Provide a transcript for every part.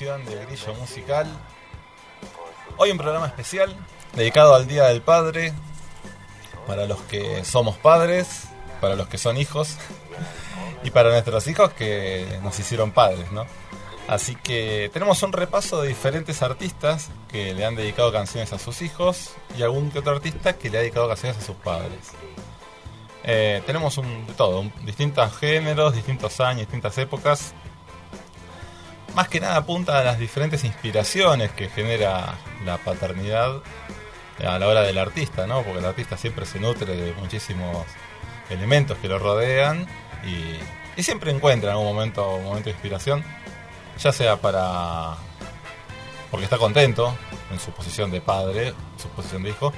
de Grillo Musical. Hoy un programa especial dedicado al Día del Padre, para los que somos padres, para los que son hijos y para nuestros hijos que nos hicieron padres, ¿no? Así que tenemos un repaso de diferentes artistas que le han dedicado canciones a sus hijos y algún que otro artista que le ha dedicado canciones a sus padres. Eh, tenemos un, de todo, distintos géneros, distintos años, distintas épocas. Más que nada apunta a las diferentes inspiraciones que genera la paternidad a la hora del artista, ¿no? Porque el artista siempre se nutre de muchísimos elementos que lo rodean y, siempre encuentra en algún momento un momento de inspiración, ya sea para porque está contento en su posición de padre, su posición de hijo,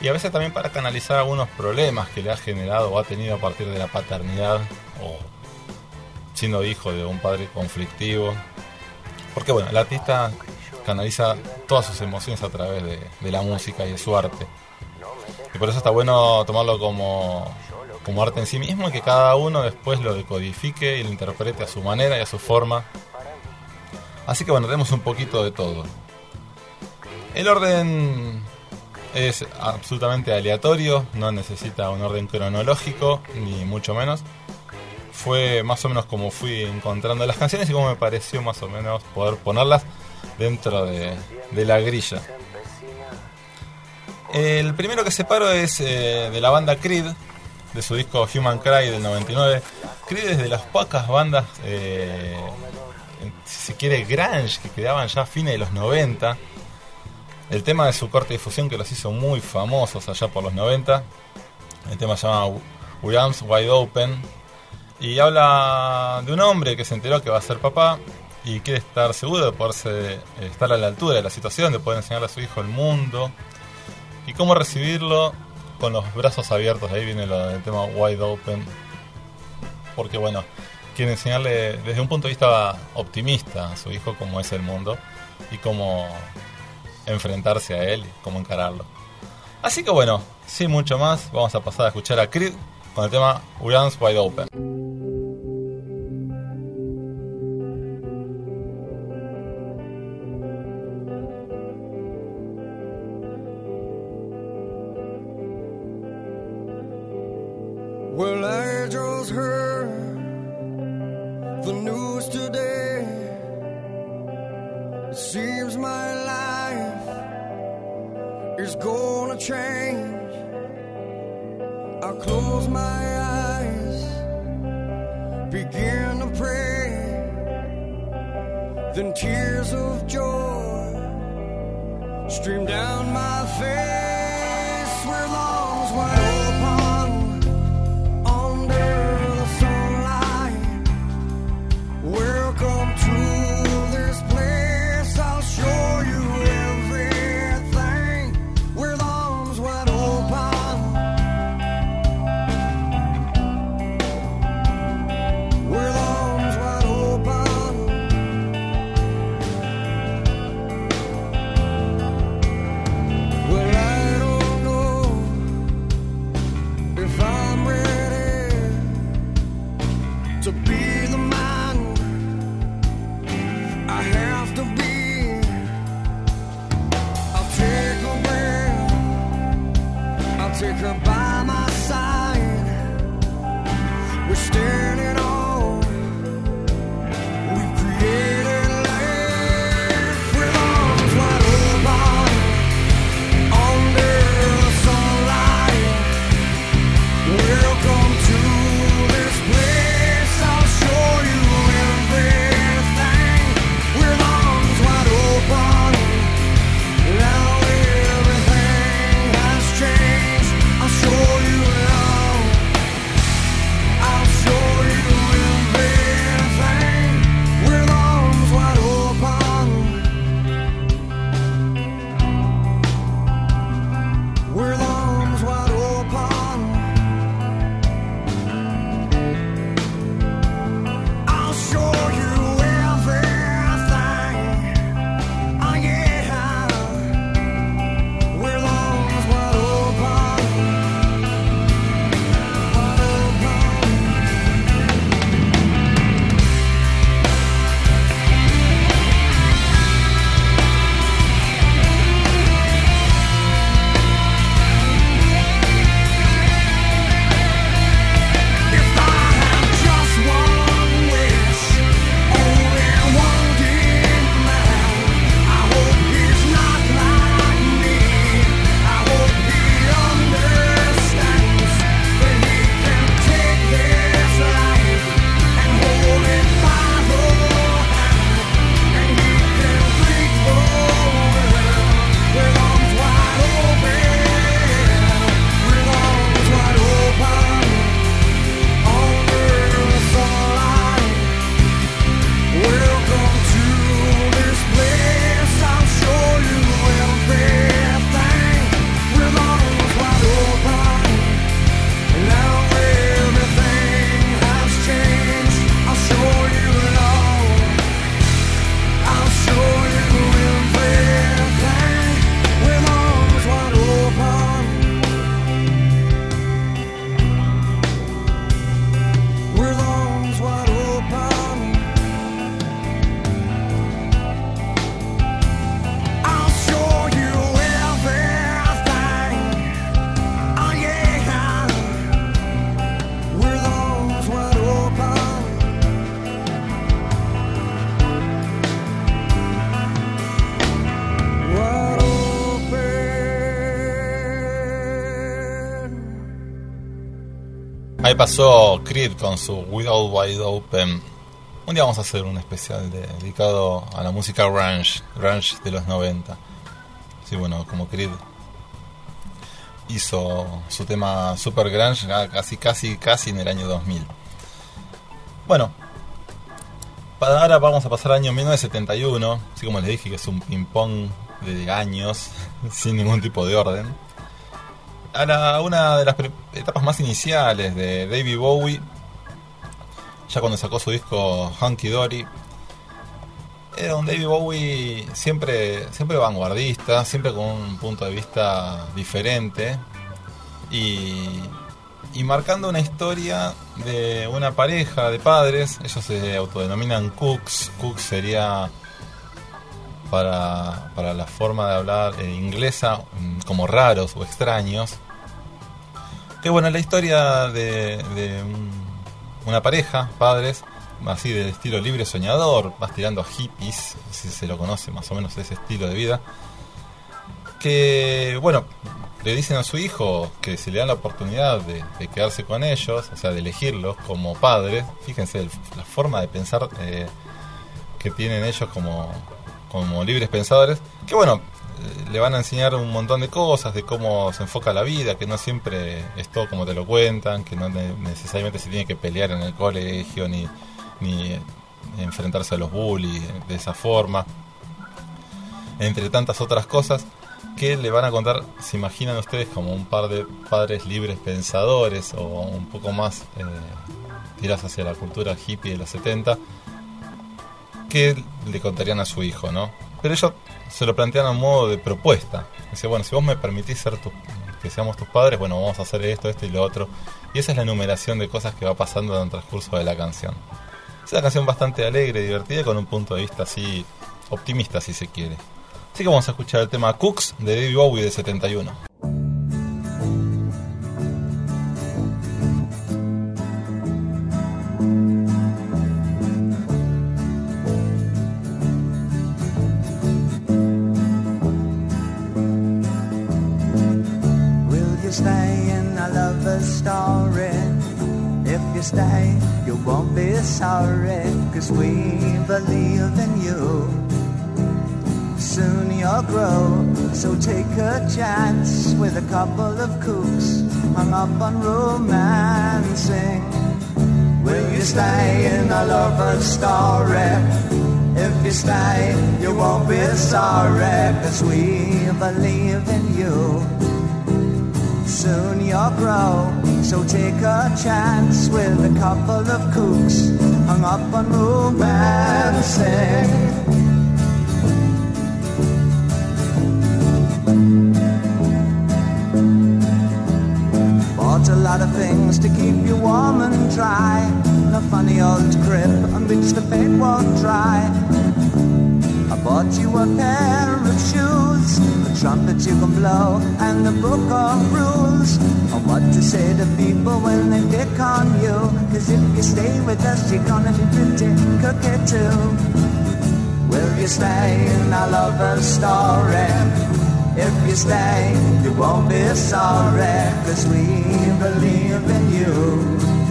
y a veces también para canalizar algunos problemas que le ha generado o ha tenido a partir de la paternidad o siendo hijo de un padre conflictivo. Porque bueno, el artista canaliza todas sus emociones a través de, de la música y de su arte. Y por eso está bueno tomarlo como, como arte en sí mismo y que cada uno después lo decodifique y lo interprete a su manera y a su forma. Así que bueno, tenemos un poquito de todo. El orden es absolutamente aleatorio, no necesita un orden cronológico, ni mucho menos. Fue más o menos como fui encontrando las canciones y como me pareció más o menos poder ponerlas dentro de, la grilla. El primero que separo es eh, de la banda Creed, de su disco Human Cry del 99. Creed es de las pocas bandas, eh, si se quiere, grunge, que quedaban ya a fines de los 90. El tema de su corte de difusión que los hizo muy famosos allá por los 90. El tema se llama We Arms Wide Open. Y habla de un hombre que se enteró que va a ser papá y quiere estar seguro de poderse estar a la altura de la situación, de poder enseñarle a su hijo el mundo y cómo recibirlo con los brazos abiertos. Ahí viene lo del tema Wide Open. Porque bueno, quiere enseñarle desde un punto de vista optimista a su hijo cómo es el mundo y cómo enfrentarse a él y cómo encararlo. Así que bueno, sin mucho más, vamos a pasar a escuchar a Creed con el tema Arms Wide Open. Just heard the news today. It seems my life is gonna change. I close my eyes, begin to pray. Then tears of joy stream down my face where lungs wide Creed con su Without Wide Open. Un día vamos a hacer un especial de- dedicado a la música grunge, grunge de los 90. Sí, bueno, como Creed hizo su tema Super Grunge ah, casi, casi, casi en el año 2000. Bueno, para ahora vamos a pasar al año 1971, así como les dije que es un ping-pong de años, sin ningún tipo de orden. A la- una de las etapas más iniciales de David Bowie, ya cuando sacó su disco Hunky Dory, era un David Bowie siempre, siempre vanguardista, siempre con un punto de vista diferente y, y marcando una historia de una pareja de padres. Ellos se autodenominan Cooks. Cooks sería para, para la forma de hablar inglesa mm, como raros o extraños. Que bueno, la historia de, de un- una pareja, padres, así de estilo libre soñador, más tirando a hippies, si se lo conoce más o menos ese estilo de vida, que bueno, le dicen a su hijo que si le dan la oportunidad de, quedarse con ellos, o sea, de elegirlos como padres, fíjense la forma de pensar eh, que tienen ellos como, como libres pensadores, que bueno, le van a enseñar un montón de cosas, de cómo se enfoca la vida, que no siempre es todo como te lo cuentan, que no ne- necesariamente se tiene que pelear en el colegio, ni, ni enfrentarse a los bullies de esa forma, entre tantas otras cosas que le van a contar, se imaginan ustedes como un par de padres libres pensadores o un poco más eh, tirados hacia la cultura hippie de los 70, que le contarían a su hijo, ¿no? Pero ellos se lo plantean a modo de propuesta. Dice, bueno, si vos me permitís ser tu, que seamos tus padres, bueno, vamos a hacer esto, esto y lo otro. Y esa es la enumeración de cosas que va pasando en el transcurso de la canción. Es una canción bastante alegre, divertida, con un punto de vista así optimista, si se quiere. Así que vamos a escuchar el tema Cooks de David Bowie de 71. Stay, you won't be sorry, cause we believe in you. Soon you'll grow, so take a chance with a couple of cooks hung up on romancing. Will you stay in a lover's story? If you stay, you won't be sorry, cause we believe in you. Soon you'll grow, so take a chance with a couple of kooks hung up on romancing. Bought a lot of things to keep you warm and dry. And a funny old crib on which the paint won't dry. Bought you a pair of shoes, a trumpet you can blow, and a book of rules on what to say to people when they pick on you. Cause if you stay with us, you're gonna be pretty cookie too. Will you stay in our lover's story? If you stay, you won't be sorry, cause we believe in you.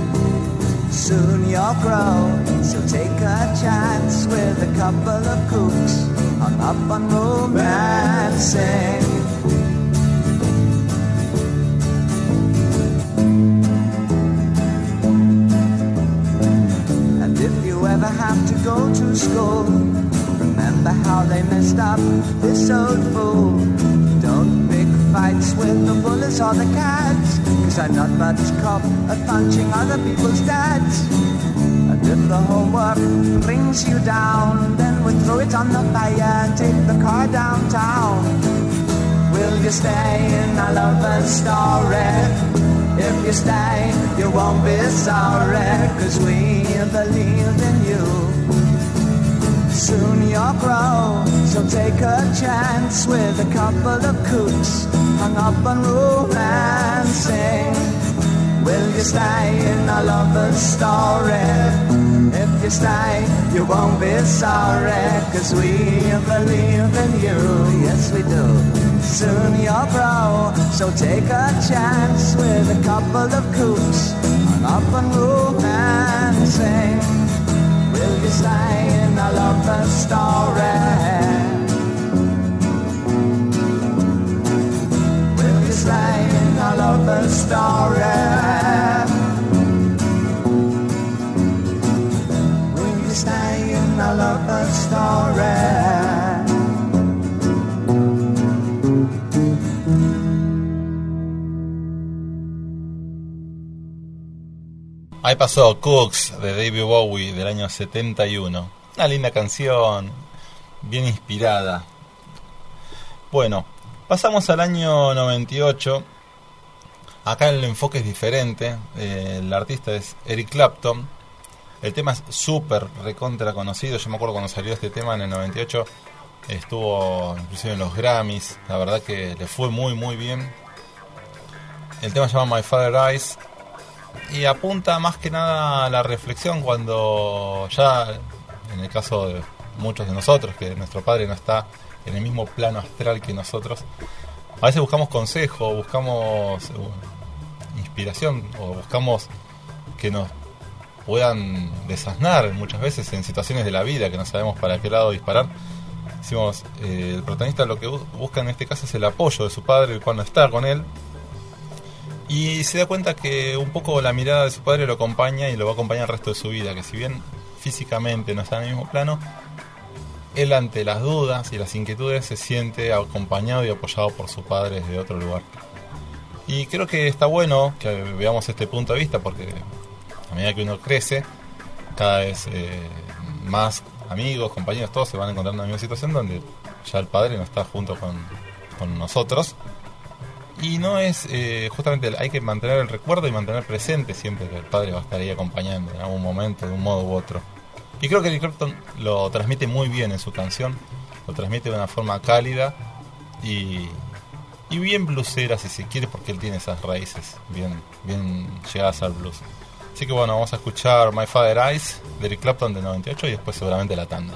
Soon you'll grow, so take a chance with a couple of cooks hung up on romancing. And if you ever have to go to school, remember how they messed up this old fool. Don't pick fights with the bullies or the cats, cause I'm not much cop at punching other people's dads. And if the homework brings you down, then we throw it on the fire and take the car downtown. Will you stay in a lover's story? If you stay, you won't be sorry, cause we believe in you. Soon you'll grow, so take a chance with a couple of cooks hung up on romancing. Will you stay in a lover's story? If you stay, you won't be sorry, cause we believe in you, yes we do. Soon you'll grow, so take a chance with a couple of cooks hung up and romancing. Will you stay in a lover's story? Will you stay in a lover's story? Will you stay in a lover's story? Ahí pasó Cooks de David Bowie del año 71. Una linda canción, bien inspirada. Bueno, pasamos al año 98. Acá el enfoque es diferente. El artista es Eric Clapton. El tema es súper recontra conocido. Yo me acuerdo cuando salió este tema en el 98. Estuvo inclusive en los Grammys. La verdad que le fue muy muy bien. El tema se llama My Father Eyes y apunta más que nada a la reflexión cuando ya, en el caso de muchos de nosotros, que nuestro padre no está en el mismo plano astral que nosotros, a veces buscamos consejo, buscamos uh, inspiración o buscamos que nos puedan desasnar muchas veces en situaciones de la vida que no sabemos para qué lado disparar. Decimos, eh, el protagonista lo que bu- busca en este caso es el apoyo de su padre cuando está con él y se da cuenta que un poco la mirada de su padre lo acompaña y lo va a acompañar el resto de su vida, que si bien físicamente no está en el mismo plano, él ante las dudas y las inquietudes se siente acompañado y apoyado por su padre desde otro lugar. Y creo que está bueno que veamos este punto de vista porque a medida que uno crece, cada vez eh, más amigos, compañeros, todos se van encontrando en la misma situación donde ya el padre no está junto con, con nosotros y no es, eh, justamente, hay que mantener el recuerdo y mantener presente siempre que el padre va a estar ahí acompañando en algún momento, de un modo u otro. Y creo que Eric Clapton lo transmite muy bien en su canción, lo transmite de una forma cálida y, y bien blusera, si se quiere, porque él tiene esas raíces bien, bien llegadas al blues. Así que bueno, vamos a escuchar My Father Eyes de Eric Clapton del 98 y después seguramente la tanda.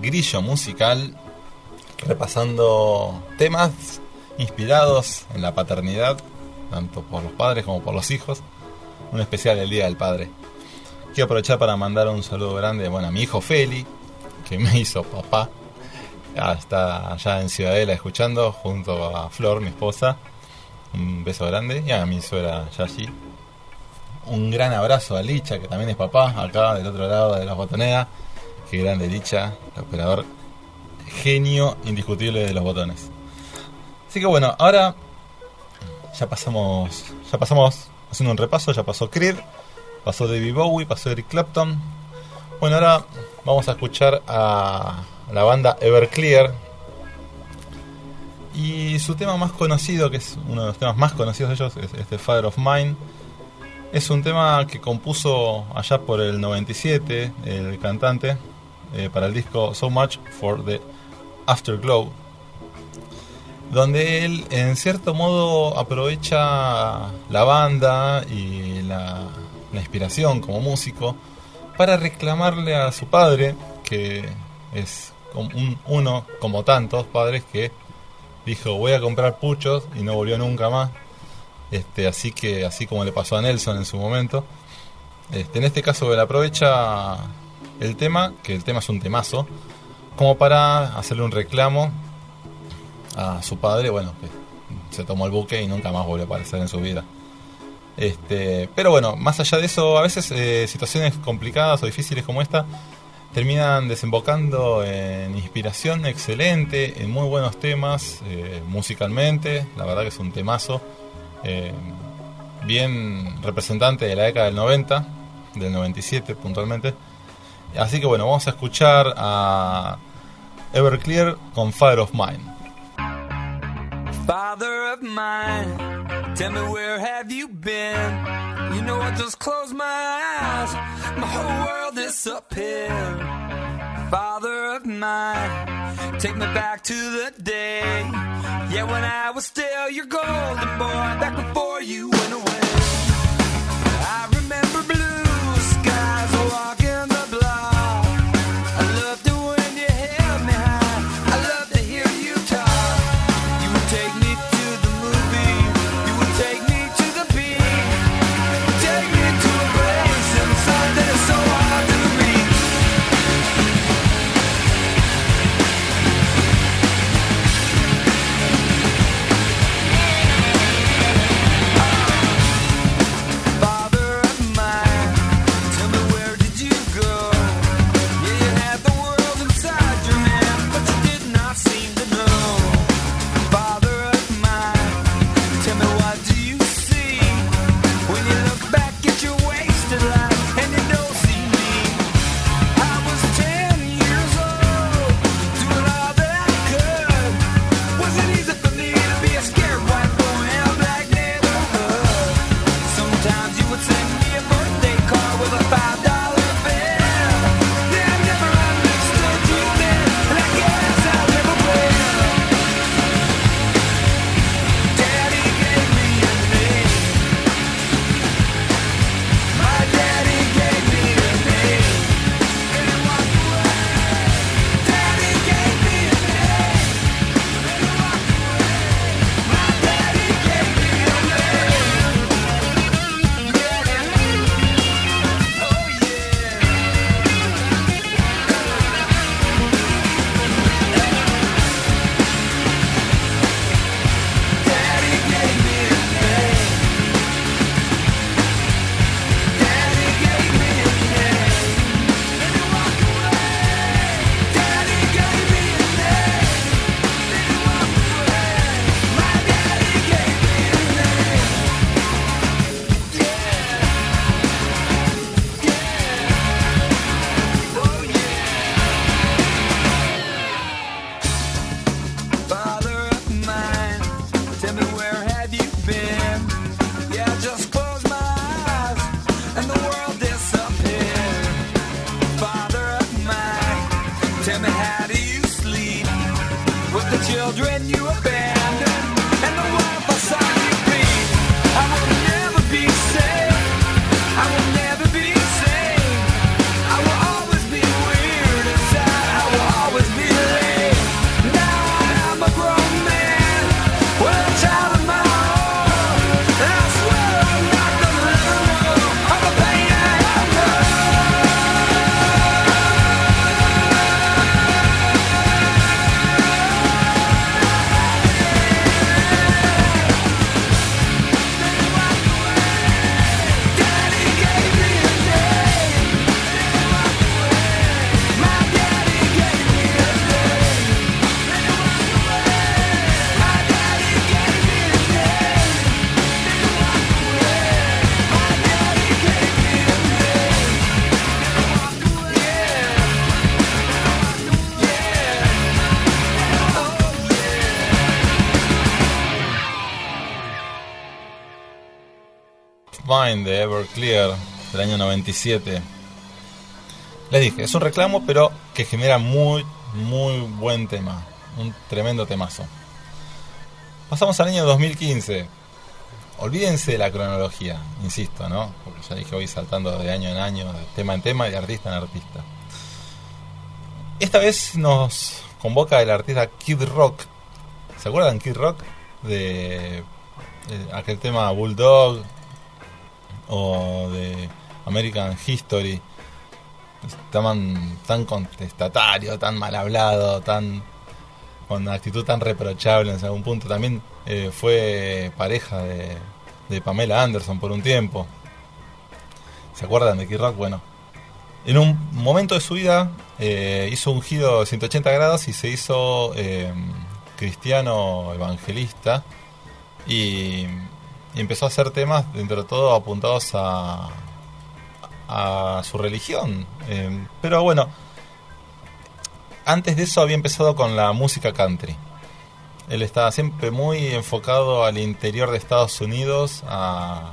Grillo musical, repasando temas inspirados en la paternidad, tanto por los padres como por los hijos. Un especial el Día del Padre. Quiero aprovechar para mandar un saludo grande bueno, a mi hijo Feli, que me hizo papá. Ah, está allá en Ciudadela escuchando junto a Flor, mi esposa. Un beso grande. Y a mi suegra Yashi. Un gran abrazo a Licha, que también es papá, acá del otro lado de la botonera. Qué grande Licha, el operador genio indiscutible de los botones. Así que bueno, ahora ya pasamos, ya pasamos haciendo un repaso, ya pasó Creed, pasó David Bowie, pasó Eric Clapton. Bueno, ahora vamos a escuchar a la banda Everclear. Y su tema más conocido, que es uno de los temas más conocidos de ellos, es este Father of Mine. Es un tema que compuso allá por el 97 el cantante eh, para el disco So Much for the Afterglow, donde él en cierto modo aprovecha la banda y la, inspiración como músico para reclamarle a su padre, que es uno como tantos padres que dijo voy a comprar puchos y no volvió nunca más. Este, así que así como le pasó a Nelson en su momento. Este, en este caso él aprovecha el tema, que el tema es un temazo, como para hacerle un reclamo a su padre, bueno, que se tomó el buque y nunca más volvió a aparecer en su vida. Este, pero bueno, más allá de eso, a veces eh, situaciones complicadas o difíciles como esta terminan desembocando en inspiración excelente, en muy buenos temas eh, musicalmente. La verdad que es un temazo, eh, bien representante de la década del 90, del 97 puntualmente. Así que bueno, vamos a escuchar a Everclear con Fire of Mine. Father of mine, tell me where have you been? You know I just close my eyes, my whole world is up here. Father of mine, take me back to the day, yeah when I was still your golden boy, back before you went away. Everclear del año 97. Les dije, es un reclamo, pero que genera muy, muy buen tema. Un tremendo temazo. Pasamos al año 2015. Olvídense de la cronología, insisto, ¿no? Porque ya dije voy saltando de año en año, de tema en tema de artista en artista. Esta vez nos convoca el artista Kid Rock. ¿Se acuerdan Kid Rock? De, de aquel tema Bulldog o de American History. Tan, tan contestatario, tan mal hablado, tan con una actitud tan reprochable en algún punto. También eh, fue pareja de, de Pamela Anderson por un tiempo. ¿Se acuerdan de Kid Rock? Bueno, en un momento de su vida eh, hizo un giro de 180 grados y se hizo eh, cristiano evangelista y, y empezó a hacer temas, dentro de todo, apuntados a, a su religión. Eh, pero bueno, antes de eso había empezado con la música country. Él estaba siempre muy enfocado al interior de Estados Unidos, a,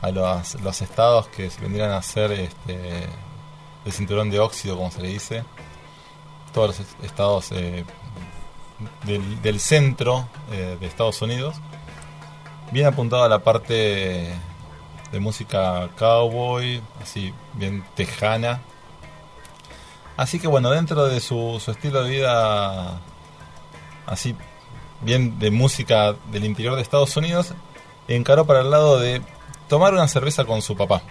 a los, estados que vendrían a ser este, el cinturón de óxido, como se le dice. Todos los estados eh, del, del centro eh, de Estados Unidos. Bien apuntado a la parte de música cowboy, así bien tejana. Así que bueno, dentro de su, estilo de vida, así bien de música del interior de Estados Unidos, encaró para el lado de tomar una cerveza con su papá.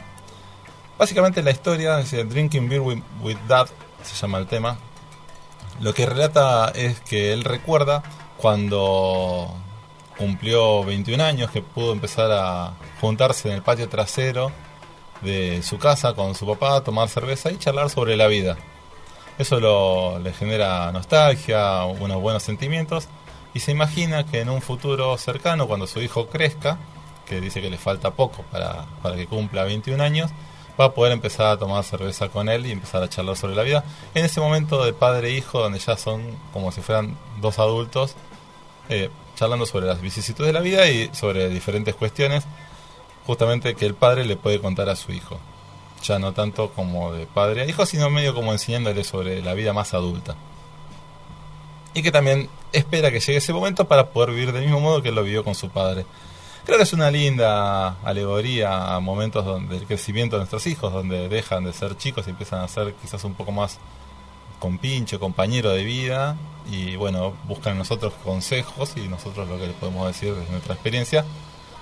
Básicamente la historia, es Drinking Beer with, with Dad, se llama el tema. Lo que relata es que él recuerda cuando cumplió 21 años que pudo empezar a juntarse en el patio trasero de su casa con su papá, tomar cerveza y charlar sobre la vida. Eso lo, le genera nostalgia, unos buenos sentimientos y se imagina que en un futuro cercano, cuando su hijo crezca, que dice que le falta poco para, para que cumpla 21 años, va a poder empezar a tomar cerveza con él y empezar a charlar sobre la vida. En ese momento de padre e hijo, donde ya son como si fueran dos adultos, eh, charlando sobre las vicisitudes de la vida y sobre diferentes cuestiones, justamente que el padre le puede contar a su hijo. Ya no tanto como de padre a hijo, sino medio como enseñándole sobre la vida más adulta. Y que también espera que llegue ese momento para poder vivir del mismo modo que él lo vivió con su padre. Creo que es una linda alegoría a momentos donde el crecimiento de nuestros hijos, donde dejan de ser chicos y empiezan a ser quizás un poco más compinche, compañero de vida, y bueno, buscan nosotros consejos y nosotros lo que les podemos decir desde nuestra experiencia,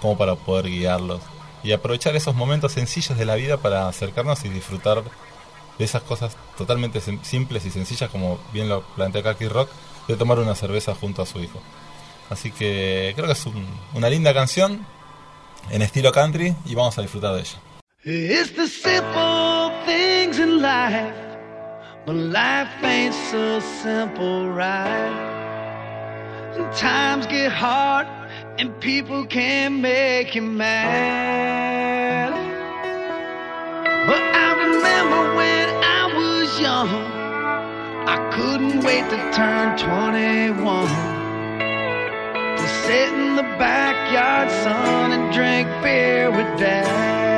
como para poder guiarlos. Y aprovechar esos momentos sencillos de la vida para acercarnos y disfrutar de esas cosas totalmente sim- simples y sencillas, como bien lo plantea Kaki Rock, de tomar una cerveza junto a su hijo. Así que creo que es un- una linda canción en estilo country y vamos a disfrutar de ella. But life ain't so simple, right? And times get hard, and people can make you mad. But I remember when I was young, I couldn't wait to turn 21. To sit in the backyard, son, and drink beer with dad.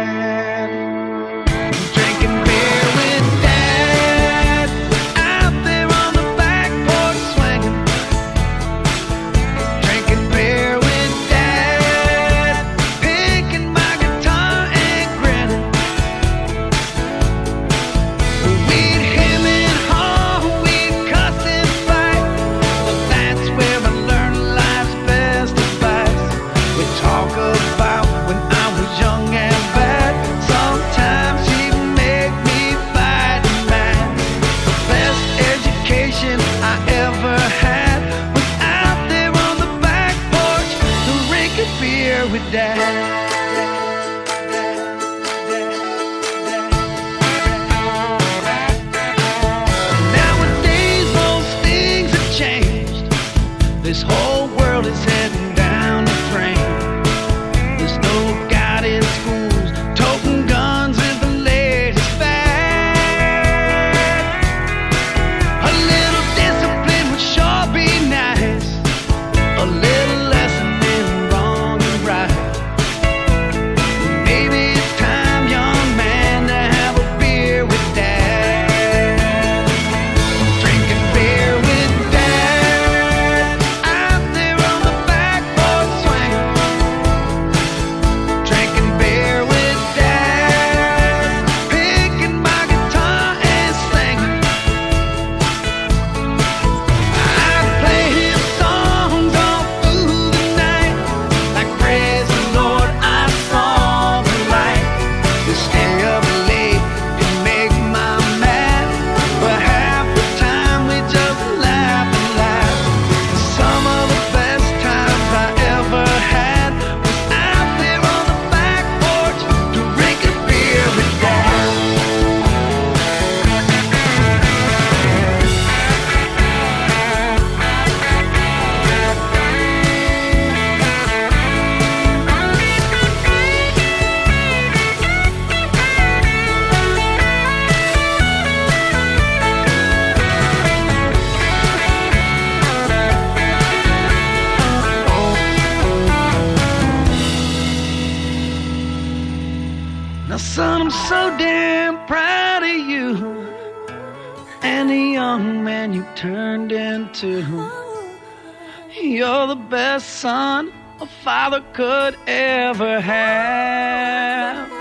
Could ever have.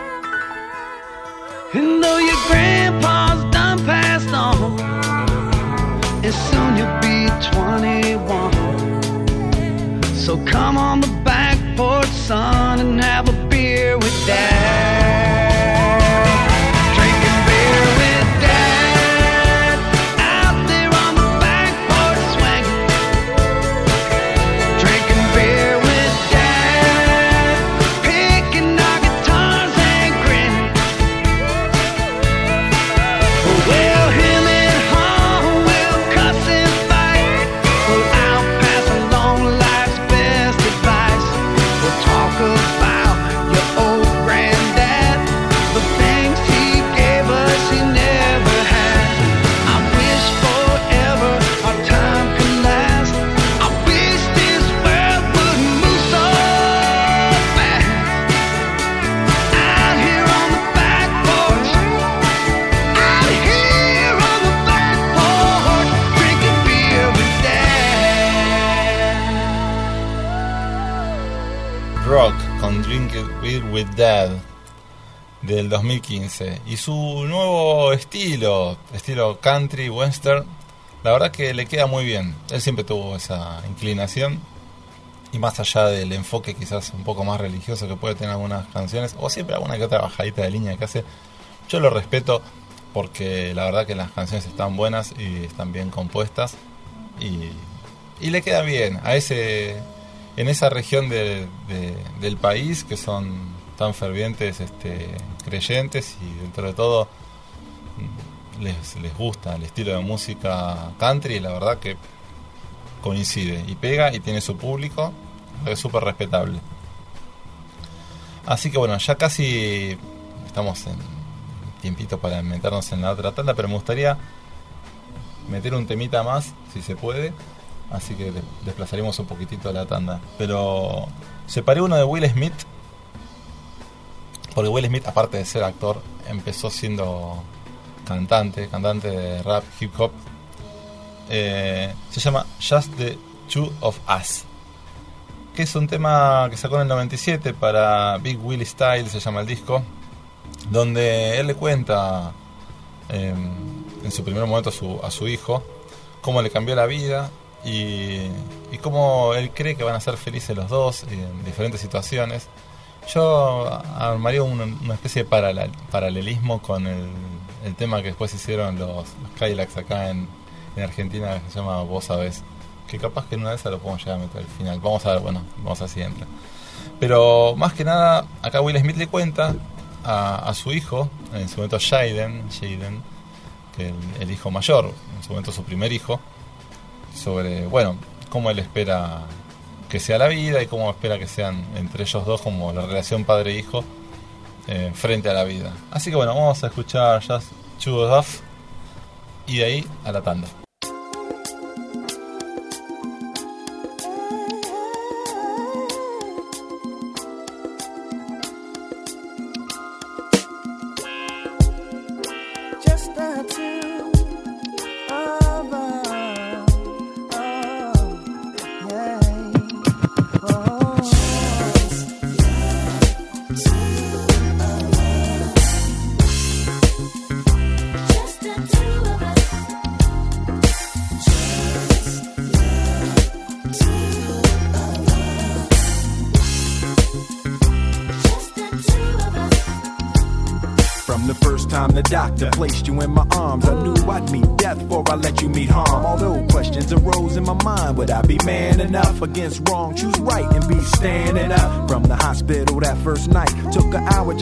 And though your grandpa's done passed on, and soon you'll be 21. So come on the del 2015 y su nuevo estilo, estilo country western, la verdad que le queda muy bien. Él siempre tuvo esa inclinación. Y más allá del enfoque quizás un poco más religioso que puede tener algunas canciones o siempre alguna que otra bajadita de línea que hace, yo lo respeto porque la verdad que las canciones están buenas y están bien compuestas. Y, y le queda bien a ese en esa región de- de- del país que son tan fervientes este, creyentes y dentro de todo mm, les, les gusta el estilo de música country y la verdad que coincide y pega y tiene su público es súper respetable. Así que bueno ya casi estamos en tiempito para meternos en la otra tanda pero me gustaría meter un temita más si se puede así que de- desplazaremos un poquitito la tanda. Pero separé uno de Will Smith porque Will Smith aparte de ser actor empezó siendo cantante cantante de rap hip hop eh, se llama Just the Two of Us que es un tema que sacó en el 97 para Big Willie Style se llama el disco donde él le cuenta eh, en su primer momento a su, a su hijo cómo le cambió la vida y, y cómo él cree que van a ser felices los dos en diferentes situaciones. Yo armaría una, especie de paralel- paralelismo con el, tema que después hicieron los, los Kylax acá en, en Argentina que se llama Vos Sabés. Que capaz que en una de esas lo podemos llegar a meter al final. Vamos a ver, bueno, vamos a ver si entra. Pero más que nada, acá Will Smith le cuenta a, a su hijo, en su momento Jaden, Jaden, que el, el hijo mayor, en su momento su primer hijo, sobre, bueno, cómo él espera que sea la vida y cómo espera que sean entre ellos dos como la relación padre-hijo eh, frente a la vida. Así que bueno, vamos a escuchar Just Two of Us y de ahí a la tanda.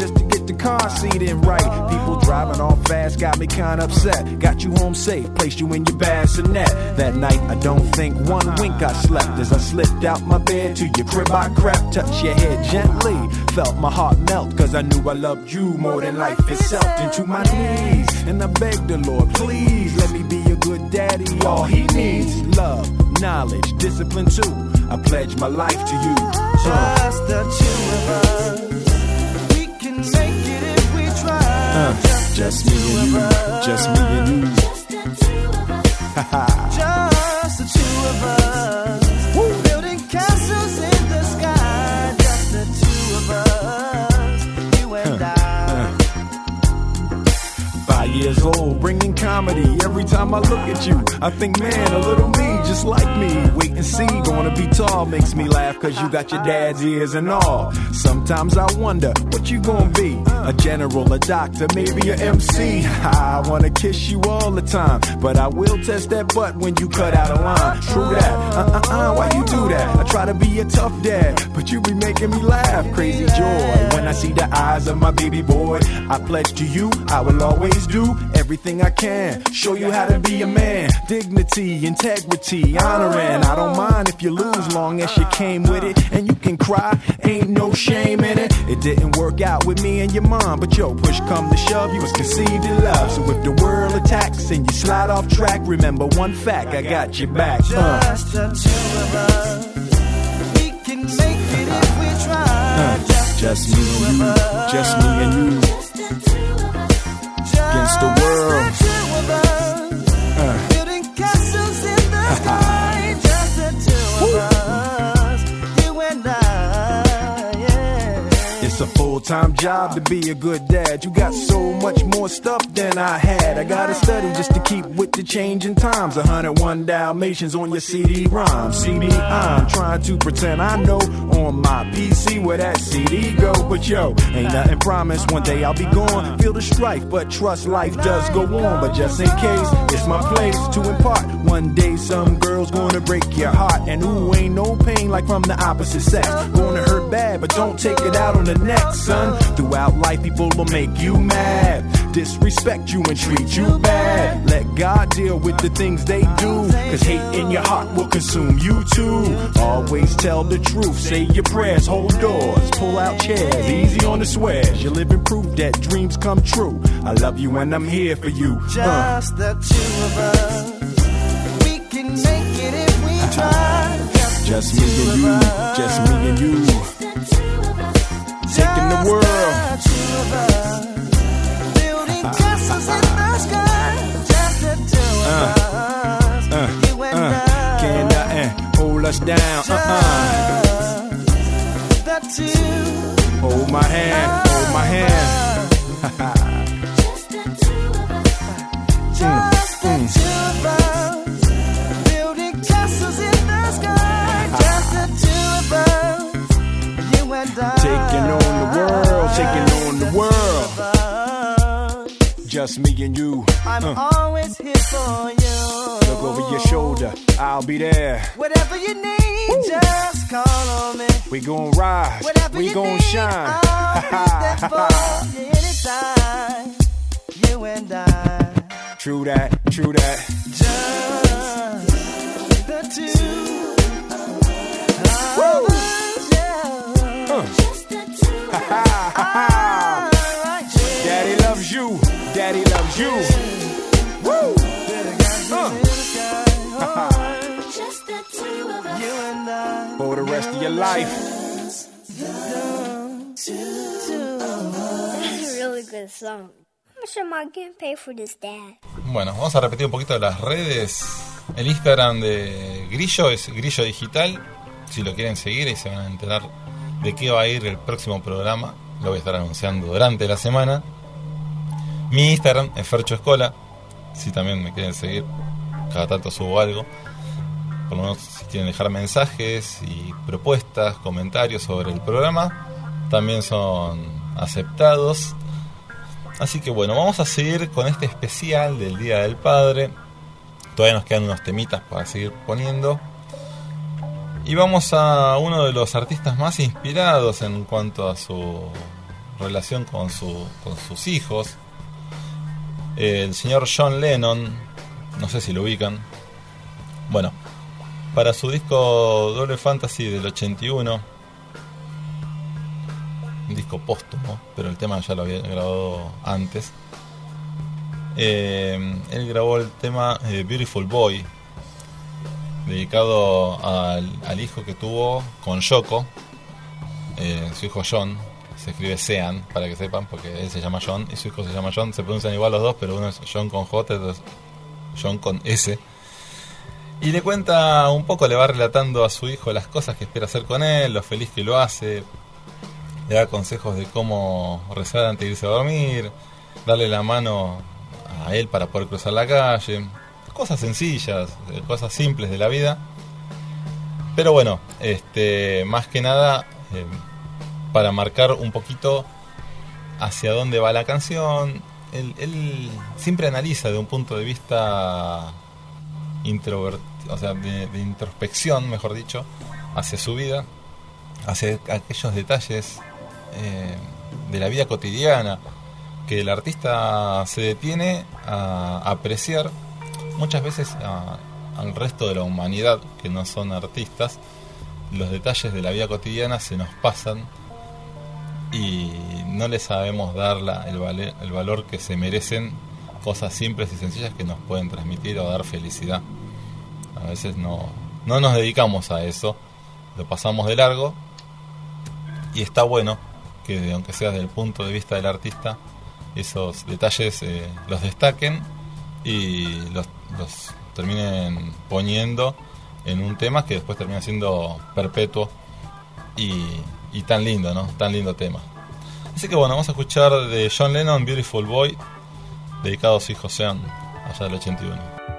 Just to get the car seat in right. People driving all fast got me kinda upset. Got you home safe, placed you in your bassinet. That night, I don't think one wink I slept as I slipped out my bed to your crib. I crept, touched your head gently, felt my heart melt, cause I knew I loved you more than life itself. Into my knees, and I begged the Lord, please let me be a good daddy. All he needs, love, knowledge, discipline too. I pledge my life to you. Uh, Just the two of us. Uh, just me and you, just me and you. Just the two of us. Just the two of us. Years old, bringing comedy. Every time I look at you, I think, man, a little me, just like me. Wait and see, gonna be tall makes me laugh, cause you got your dad's ears and all. Sometimes I wonder what you gonna be a general, a doctor, maybe a MC. I wanna kiss you all the time, but I will test that butt when you cut out a line. True that, uh uh uh, why you do that? I try to be a tough dad, but you be making me laugh. Crazy joy when I see the eyes of my baby boy. I pledge to you, I will always do everything I can. Show you how to be a man. Dignity, integrity, honoring. I don't mind if you lose, long as you came with it. And you can cry, ain't no shame in it. It didn't work out with me and your mom, but yo, push come to shove, you was conceived in love. So if the world attacks and you slide off track, remember one fact, I got your back. Uh. Just the two of us. We can make it if we try. Just, Just me and you, just me and you. Full time job to be a good dad. You got so much more stuff than I had. I gotta study just to keep with the changing times. 101 Dalmatians on your CD ROM. CD, I'm trying to pretend I know on my PC where that CD go. But yo, ain't nothing promised. One day I'll be gone. Feel the strife, but trust life does go on. But just in case, it's my place to impart. One day some girl's gonna break your heart. And ooh, ain't no pain like from the opposite sex. Gonna hurt bad, but don't take it out on the son. Throughout life, people will make you mad, disrespect you and treat you bad. Let God deal with the things they do, cause hate in your heart will consume you too. Always tell the truth, say your prayers, hold doors, pull out chairs, easy on the swears. You're living proof that dreams come true. I love you and I'm here for you. Uh. Just the two of us. We can make it if we try. Just me and you, just me and you. Taking the world. Just the two of us. Building uh, castles in the uh, uh, sky. Just the two of us. Uh, you and uh, I. can't nothing hold us down. Uh-uh. Just the two. Hold my hand, hold my hand. Just the mm, mm. two of us. Building castles in the sky. Just the two of us. You and I. Taking on the world, taking on the world. Just me and you. I'm Uh, always here for you. look over your shoulder, I'll be there. Whatever you need, just call on me. We gon' rise, Whatever we gon' shine. I'll be there anytime. You and I. True that, true that. Just the two of Daddy loves you, daddy loves you. Woo! Uh. You and I. For the rest of your life. This is a really good song. How much am I getting paid for this, Dad? Bueno, vamos a repetir un poquito de las redes. El Instagram de Grillo es Grillo Digital. Si lo quieren seguir y se van a enterar de qué va a ir el próximo programa, lo voy a estar anunciando durante la semana. Mi Instagram es Fercho Escola. Si también me quieren seguir, cada tanto subo algo. Por lo menos si quieren dejar mensajes y propuestas, comentarios sobre el programa, también son aceptados. Así que bueno, vamos a seguir con este especial del Día del Padre. Todavía nos quedan unos temitas para seguir poniendo. Y vamos a uno de los artistas más inspirados en cuanto a su relación con, su, con sus hijos. El señor John Lennon. No sé si lo ubican. Bueno, para su disco Doble Fantasy del 81. Un disco póstumo, pero el tema ya lo había grabado antes. Eh, él grabó el tema eh, Beautiful Boy, dedicado al, al hijo que tuvo con Yoko, eh, su hijo John. Se escribe Sean, para que sepan, porque él se llama John y su hijo se llama John. Se pronuncian igual los dos, pero uno es John con J, otro es John con S. Y le cuenta un poco, le va relatando a su hijo las cosas que espera hacer con él, lo feliz que lo hace, le da consejos de cómo rezar antes de irse a dormir, darle la mano a él para poder cruzar la calle, cosas sencillas, eh, cosas simples de la vida. Pero bueno, este, más que nada eh, para marcar un poquito hacia dónde va la canción. Él, siempre analiza de un punto de vista introvert, o sea, de, de introspección, mejor dicho, hacia su vida, hacia aquellos detalles eh, de la vida cotidiana que el artista se detiene a apreciar muchas veces a- al resto de la humanidad que no son artistas los detalles de la vida cotidiana se nos pasan y no les sabemos dar el, vale- el valor que se merecen cosas simples y sencillas que nos pueden transmitir o dar felicidad. A veces no, no nos dedicamos a eso, lo pasamos de largo y está bueno que aunque sea desde el punto de vista del artista, esos detalles eh, los destaquen y los, los terminen poniendo en un tema que después termina siendo perpetuo y, y tan lindo, ¿no? Tan lindo tema. Así que bueno, vamos a escuchar de John Lennon, Beautiful Boy, dedicado a su hijo Sean, allá del 81.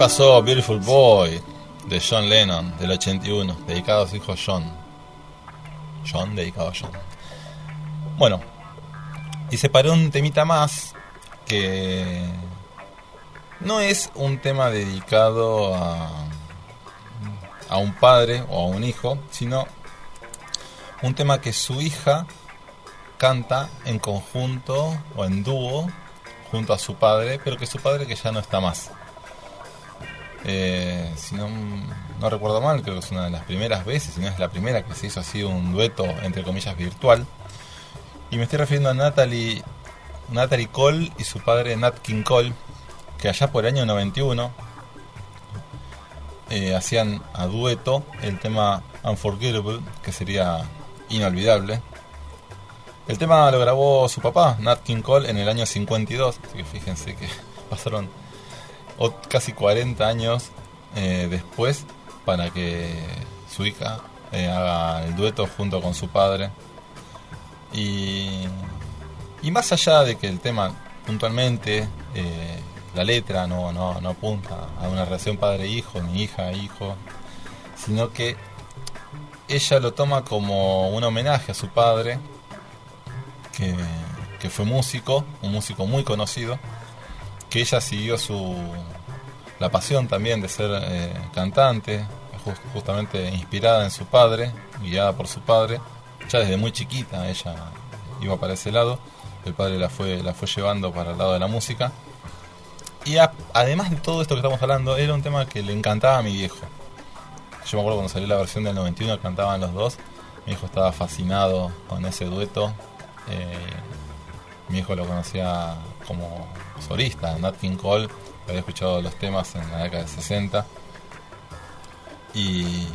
Pasó Beautiful Boy de John Lennon del 81, dedicado a su hijo John. John, dedicado a John. Bueno, y separé un temita más que no es un tema dedicado a, a un padre o a un hijo, sino un tema que su hija canta en conjunto o en dúo junto a su padre, pero que su padre que ya no está más. Eh, si no, no recuerdo mal, creo que es una de las primeras veces, si no es la primera que se hizo así un dueto, entre comillas, virtual. Y me estoy refiriendo a Natalie, Natalie Cole y su padre Nat King Cole, que allá por el año 91 eh, hacían a dueto el tema Unforgettable, que sería inolvidable. El tema lo grabó su papá, Nat King Cole, en el año 52, así que fíjense que pasaron o- casi 40 años eh, después para que su hija eh, haga el dueto junto con su padre. Y, y más allá de que el tema puntualmente, eh, la letra no, no, no apunta a una relación padre-hijo, ni hija-hijo, sino que ella lo toma como un homenaje a su padre, que, que fue músico, un músico muy conocido, que ella siguió su la pasión también de ser eh, cantante, jus- justamente inspirada en su padre, guiada por su padre, ya desde muy chiquita ella iba para ese lado, el padre la fue, la fue llevando para el lado de la música. Y además de todo esto que estamos hablando, era un tema que le encantaba a mi viejo. Yo me acuerdo cuando salió la versión del 91 que cantaban los dos, mi hijo estaba fascinado con ese dueto. eh, mi hijo lo conocía como solista, Nat King Cole, había escuchado los temas en la década de 60. Y,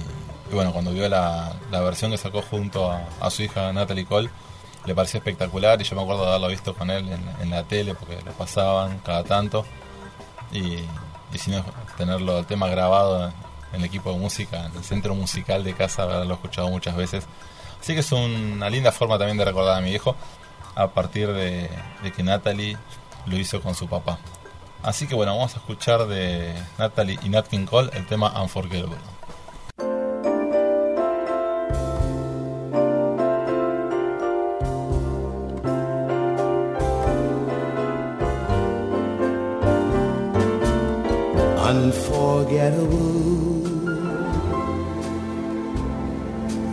bueno, cuando vio la, la versión que sacó junto a, su hija Natalie Cole, le pareció espectacular y yo me acuerdo de haberlo visto con él en, en la tele porque lo pasaban cada tanto. Y, y si no, tenerlo el tema grabado en el equipo de música, en el centro musical de casa, haberlo escuchado muchas veces. Así que es una linda forma también de recordar a mi hijo a partir de, de que Natalie lo hizo con su papá. Así que bueno, vamos a escuchar de Natalie y Nat King Cole el tema Unforgettable. unforgettable.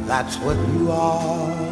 That's what you are.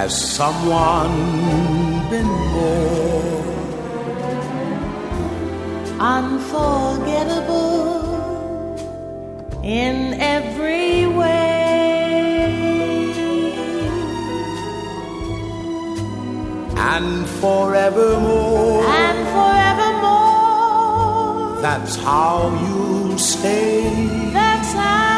Has someone been more unforgettable in every way. and forevermore? And forevermore, That's how you'll stay. that's how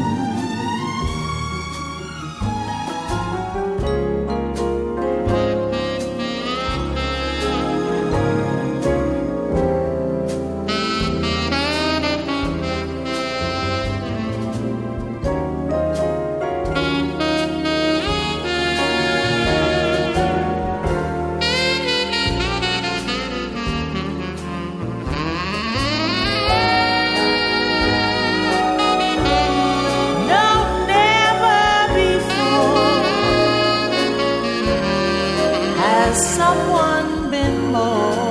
Someone been more.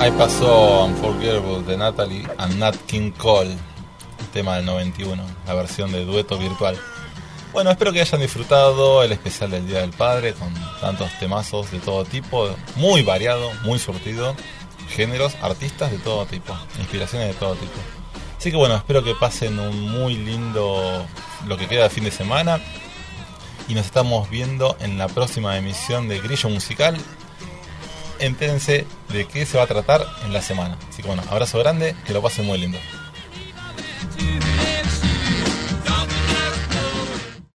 Ahí pasó Unforgettable de Natalie and Nat King Cole, el tema del 91, la versión de dueto virtual. Bueno, espero que hayan disfrutado el especial del Día del Padre con tantos temazos de todo tipo, muy variado, muy surtido, géneros, artistas de todo tipo, inspiraciones de todo tipo. Así que bueno, espero que pasen un muy lindo lo que queda de fin de semana y nos estamos viendo en la próxima emisión de Grillo Musical entérense de qué se va a tratar en la semana. Así que bueno, abrazo grande, que lo pasen muy lindo.